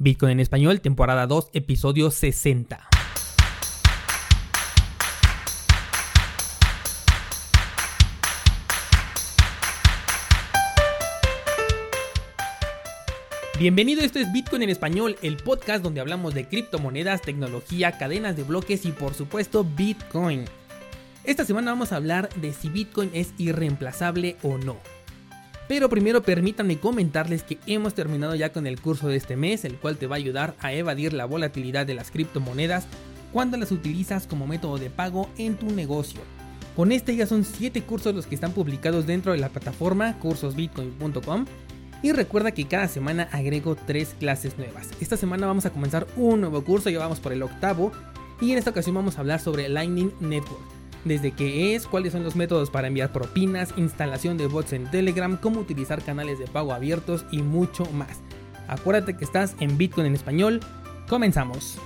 Bitcoin en español, temporada 2, episodio 60. Bienvenido, esto es Bitcoin en español, el podcast donde hablamos de criptomonedas, tecnología, cadenas de bloques y por supuesto Bitcoin. Esta semana vamos a hablar de si Bitcoin es irreemplazable o no. Pero primero permítanme comentarles que hemos terminado ya con el curso de este mes, el cual te va a ayudar a evadir la volatilidad de las criptomonedas cuando las utilizas como método de pago en tu negocio. Con este ya son 7 cursos los que están publicados dentro de la plataforma cursosbitcoin.com y recuerda que cada semana agrego 3 clases nuevas. Esta semana vamos a comenzar un nuevo curso, ya vamos por el octavo y en esta ocasión vamos a hablar sobre Lightning Network desde qué es, cuáles son los métodos para enviar propinas, instalación de bots en Telegram, cómo utilizar canales de pago abiertos y mucho más. Acuérdate que estás en Bitcoin en español. Comenzamos.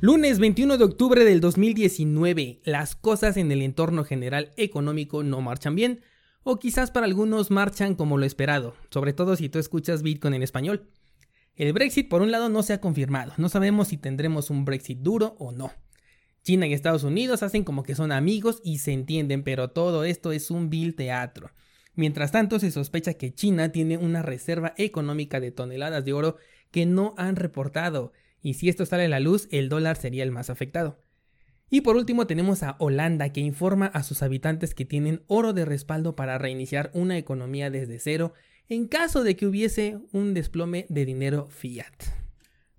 Lunes 21 de octubre del 2019. Las cosas en el entorno general económico no marchan bien, o quizás para algunos marchan como lo esperado, sobre todo si tú escuchas Bitcoin en español. El Brexit por un lado no se ha confirmado, no sabemos si tendremos un Brexit duro o no. China y Estados Unidos hacen como que son amigos y se entienden, pero todo esto es un vil teatro. Mientras tanto, se sospecha que China tiene una reserva económica de toneladas de oro que no han reportado, y si esto sale a la luz, el dólar sería el más afectado. Y por último tenemos a Holanda que informa a sus habitantes que tienen oro de respaldo para reiniciar una economía desde cero en caso de que hubiese un desplome de dinero fiat.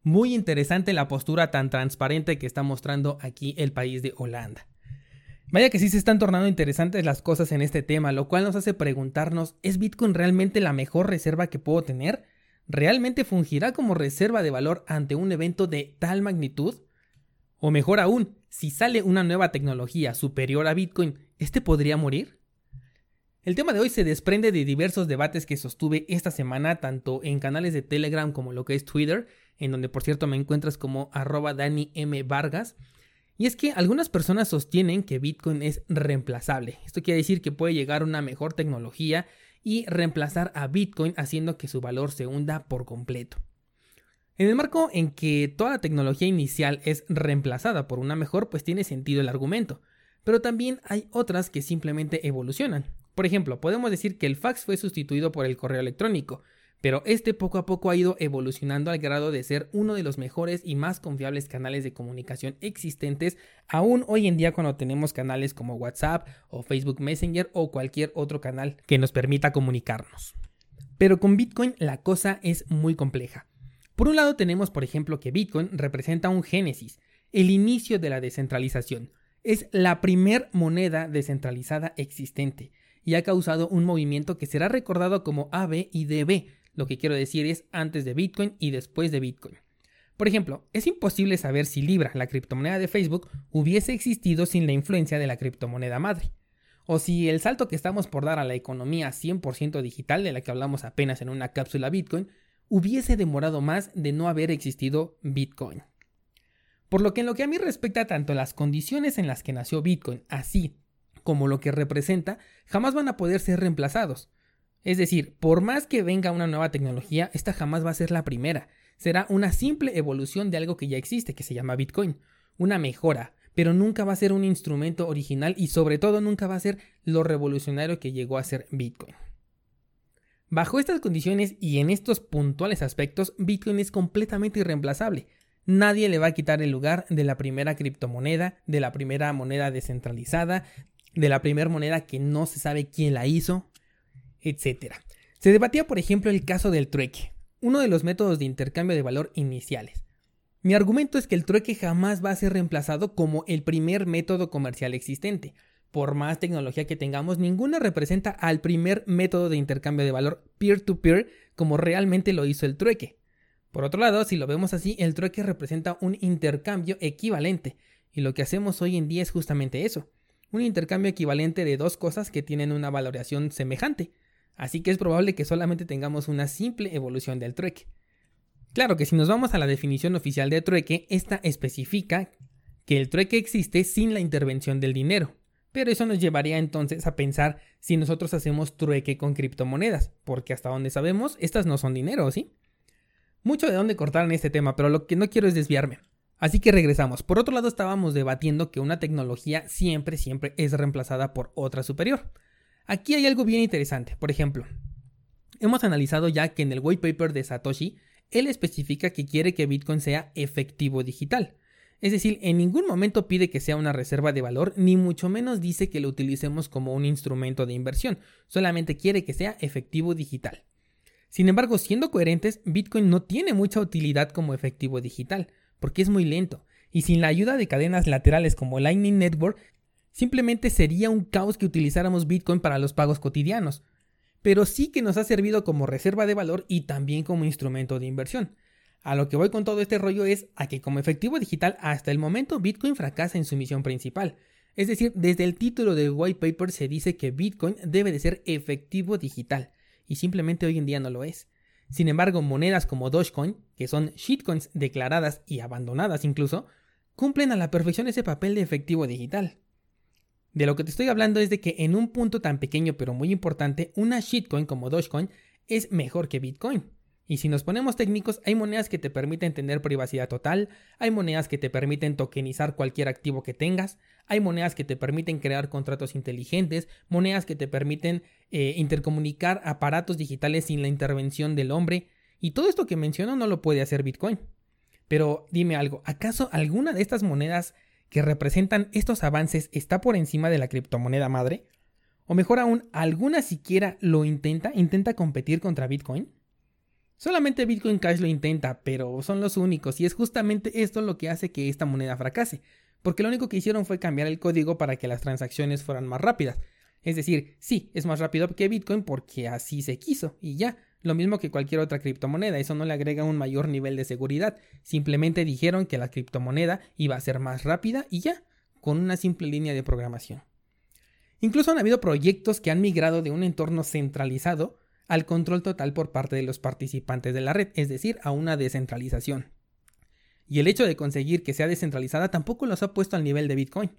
Muy interesante la postura tan transparente que está mostrando aquí el país de Holanda. Vaya que sí se están tornando interesantes las cosas en este tema, lo cual nos hace preguntarnos, ¿es Bitcoin realmente la mejor reserva que puedo tener? ¿Realmente fungirá como reserva de valor ante un evento de tal magnitud? O mejor aún, si sale una nueva tecnología superior a Bitcoin, ¿este podría morir? El tema de hoy se desprende de diversos debates que sostuve esta semana tanto en canales de Telegram como lo que es Twitter, en donde por cierto me encuentras como arroba Dani M. Vargas. Y es que algunas personas sostienen que Bitcoin es reemplazable. Esto quiere decir que puede llegar una mejor tecnología y reemplazar a Bitcoin haciendo que su valor se hunda por completo. En el marco en que toda la tecnología inicial es reemplazada por una mejor, pues tiene sentido el argumento. Pero también hay otras que simplemente evolucionan. Por ejemplo, podemos decir que el fax fue sustituido por el correo electrónico, pero este poco a poco ha ido evolucionando al grado de ser uno de los mejores y más confiables canales de comunicación existentes, aún hoy en día cuando tenemos canales como WhatsApp o Facebook Messenger o cualquier otro canal que nos permita comunicarnos. Pero con Bitcoin la cosa es muy compleja. Por un lado tenemos, por ejemplo, que Bitcoin representa un génesis, el inicio de la descentralización. Es la primer moneda descentralizada existente y ha causado un movimiento que será recordado como AB y DB, lo que quiero decir es antes de Bitcoin y después de Bitcoin. Por ejemplo, es imposible saber si Libra, la criptomoneda de Facebook, hubiese existido sin la influencia de la criptomoneda madre. O si el salto que estamos por dar a la economía 100% digital de la que hablamos apenas en una cápsula Bitcoin, hubiese demorado más de no haber existido Bitcoin. Por lo que en lo que a mí respecta tanto las condiciones en las que nació Bitcoin, así como lo que representa, jamás van a poder ser reemplazados. Es decir, por más que venga una nueva tecnología, esta jamás va a ser la primera. Será una simple evolución de algo que ya existe, que se llama Bitcoin. Una mejora, pero nunca va a ser un instrumento original y sobre todo nunca va a ser lo revolucionario que llegó a ser Bitcoin. Bajo estas condiciones y en estos puntuales aspectos, Bitcoin es completamente irreemplazable. Nadie le va a quitar el lugar de la primera criptomoneda, de la primera moneda descentralizada, de la primera moneda que no se sabe quién la hizo, etc. Se debatía, por ejemplo, el caso del trueque, uno de los métodos de intercambio de valor iniciales. Mi argumento es que el trueque jamás va a ser reemplazado como el primer método comercial existente. Por más tecnología que tengamos, ninguna representa al primer método de intercambio de valor peer-to-peer como realmente lo hizo el trueque. Por otro lado, si lo vemos así, el trueque representa un intercambio equivalente, y lo que hacemos hoy en día es justamente eso, un intercambio equivalente de dos cosas que tienen una valoración semejante así que es probable que solamente tengamos una simple evolución del trueque. Claro que si nos vamos a la definición oficial de trueque, esta especifica que el trueque existe sin la intervención del dinero, pero eso nos llevaría entonces a pensar si nosotros hacemos trueque con criptomonedas, porque hasta donde sabemos, estas no son dinero, ¿sí? Mucho de dónde cortar en este tema, pero lo que no quiero es desviarme. Así que regresamos. Por otro lado, estábamos debatiendo que una tecnología siempre, siempre es reemplazada por otra superior. Aquí hay algo bien interesante. Por ejemplo, hemos analizado ya que en el white paper de Satoshi, él especifica que quiere que Bitcoin sea efectivo digital. Es decir, en ningún momento pide que sea una reserva de valor, ni mucho menos dice que lo utilicemos como un instrumento de inversión, solamente quiere que sea efectivo digital. Sin embargo, siendo coherentes, Bitcoin no tiene mucha utilidad como efectivo digital, porque es muy lento, y sin la ayuda de cadenas laterales como Lightning Network, simplemente sería un caos que utilizáramos Bitcoin para los pagos cotidianos, pero sí que nos ha servido como reserva de valor y también como instrumento de inversión. A lo que voy con todo este rollo es a que como efectivo digital hasta el momento Bitcoin fracasa en su misión principal. Es decir, desde el título del white paper se dice que Bitcoin debe de ser efectivo digital y simplemente hoy en día no lo es. Sin embargo, monedas como Dogecoin, que son shitcoins declaradas y abandonadas incluso, cumplen a la perfección ese papel de efectivo digital. De lo que te estoy hablando es de que en un punto tan pequeño pero muy importante, una shitcoin como Dogecoin es mejor que Bitcoin. Y si nos ponemos técnicos, hay monedas que te permiten tener privacidad total, hay monedas que te permiten tokenizar cualquier activo que tengas, hay monedas que te permiten crear contratos inteligentes, monedas que te permiten eh, intercomunicar aparatos digitales sin la intervención del hombre, y todo esto que menciono no lo puede hacer Bitcoin. Pero dime algo, ¿acaso alguna de estas monedas que representan estos avances está por encima de la criptomoneda madre? O mejor aún, ¿alguna siquiera lo intenta? ¿Intenta competir contra Bitcoin? Solamente Bitcoin Cash lo intenta, pero son los únicos y es justamente esto lo que hace que esta moneda fracase, porque lo único que hicieron fue cambiar el código para que las transacciones fueran más rápidas. Es decir, sí, es más rápido que Bitcoin porque así se quiso y ya, lo mismo que cualquier otra criptomoneda, eso no le agrega un mayor nivel de seguridad, simplemente dijeron que la criptomoneda iba a ser más rápida y ya, con una simple línea de programación. Incluso han habido proyectos que han migrado de un entorno centralizado al control total por parte de los participantes de la red, es decir, a una descentralización. Y el hecho de conseguir que sea descentralizada tampoco los ha puesto al nivel de Bitcoin.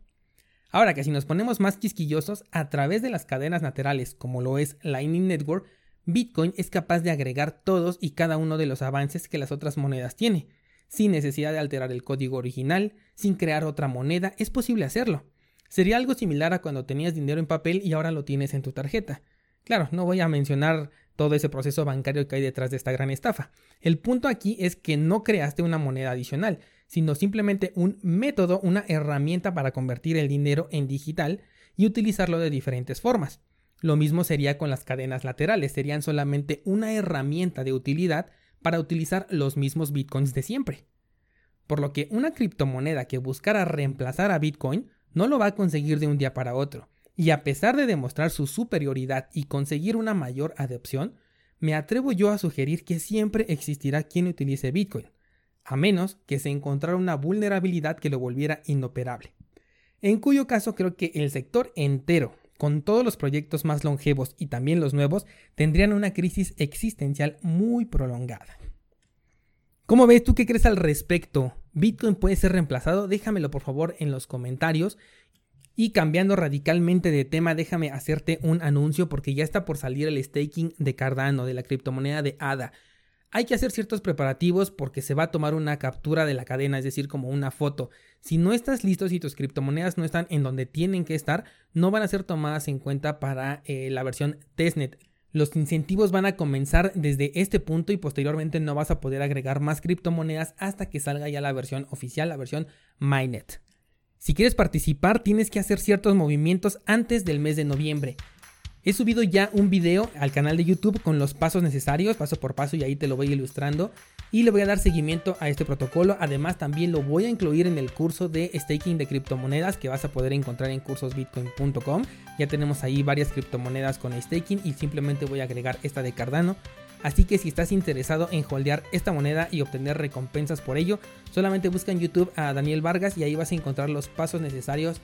Ahora que si nos ponemos más quisquillosos, a través de las cadenas laterales, como lo es Lightning Network, Bitcoin es capaz de agregar todos y cada uno de los avances que las otras monedas tiene. Sin necesidad de alterar el código original, sin crear otra moneda, es posible hacerlo. Sería algo similar a cuando tenías dinero en papel y ahora lo tienes en tu tarjeta. Claro, no voy a mencionar todo ese proceso bancario que hay detrás de esta gran estafa. El punto aquí es que no creaste una moneda adicional, sino simplemente un método, una herramienta para convertir el dinero en digital y utilizarlo de diferentes formas. Lo mismo sería con las cadenas laterales, serían solamente una herramienta de utilidad para utilizar los mismos bitcoins de siempre. Por lo que una criptomoneda que buscara reemplazar a Bitcoin no lo va a conseguir de un día para otro, y a pesar de demostrar su superioridad y conseguir una mayor adopción, me atrevo yo a sugerir que siempre existirá quien utilice Bitcoin, a menos que se encontrara una vulnerabilidad que lo volviera inoperable. En cuyo caso creo que el sector entero, con todos los proyectos más longevos y también los nuevos, tendrían una crisis existencial muy prolongada. ¿Cómo ves tú qué crees al respecto? ¿Bitcoin puede ser reemplazado? Déjamelo por favor en los comentarios y cambiando radicalmente de tema, déjame hacerte un anuncio porque ya está por salir el staking de Cardano, de la criptomoneda de ADA. Hay que hacer ciertos preparativos porque se va a tomar una captura de la cadena, es decir, como una foto. Si no estás listo, si tus criptomonedas no están en donde tienen que estar, no van a ser tomadas en cuenta para eh, la versión testnet. Los incentivos van a comenzar desde este punto y posteriormente no vas a poder agregar más criptomonedas hasta que salga ya la versión oficial, la versión Mainnet. Si quieres participar, tienes que hacer ciertos movimientos antes del mes de noviembre. He subido ya un video al canal de YouTube con los pasos necesarios, paso por paso, y ahí te lo voy ilustrando. Y le voy a dar seguimiento a este protocolo. Además, también lo voy a incluir en el curso de staking de criptomonedas que vas a poder encontrar en cursosbitcoin.com. Ya tenemos ahí varias criptomonedas con staking y simplemente voy a agregar esta de Cardano. Así que si estás interesado en holdear esta moneda y obtener recompensas por ello, solamente busca en YouTube a Daniel Vargas y ahí vas a encontrar los pasos necesarios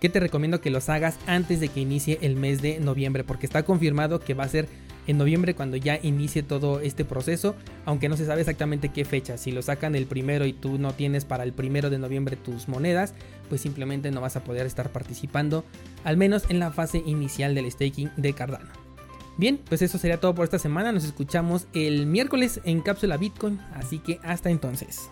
que te recomiendo que los hagas antes de que inicie el mes de noviembre, porque está confirmado que va a ser en noviembre cuando ya inicie todo este proceso, aunque no se sabe exactamente qué fecha. Si lo sacan el primero y tú no tienes para el primero de noviembre tus monedas, pues simplemente no vas a poder estar participando, al menos en la fase inicial del staking de Cardano. Bien, pues eso sería todo por esta semana. Nos escuchamos el miércoles en Cápsula Bitcoin. Así que hasta entonces.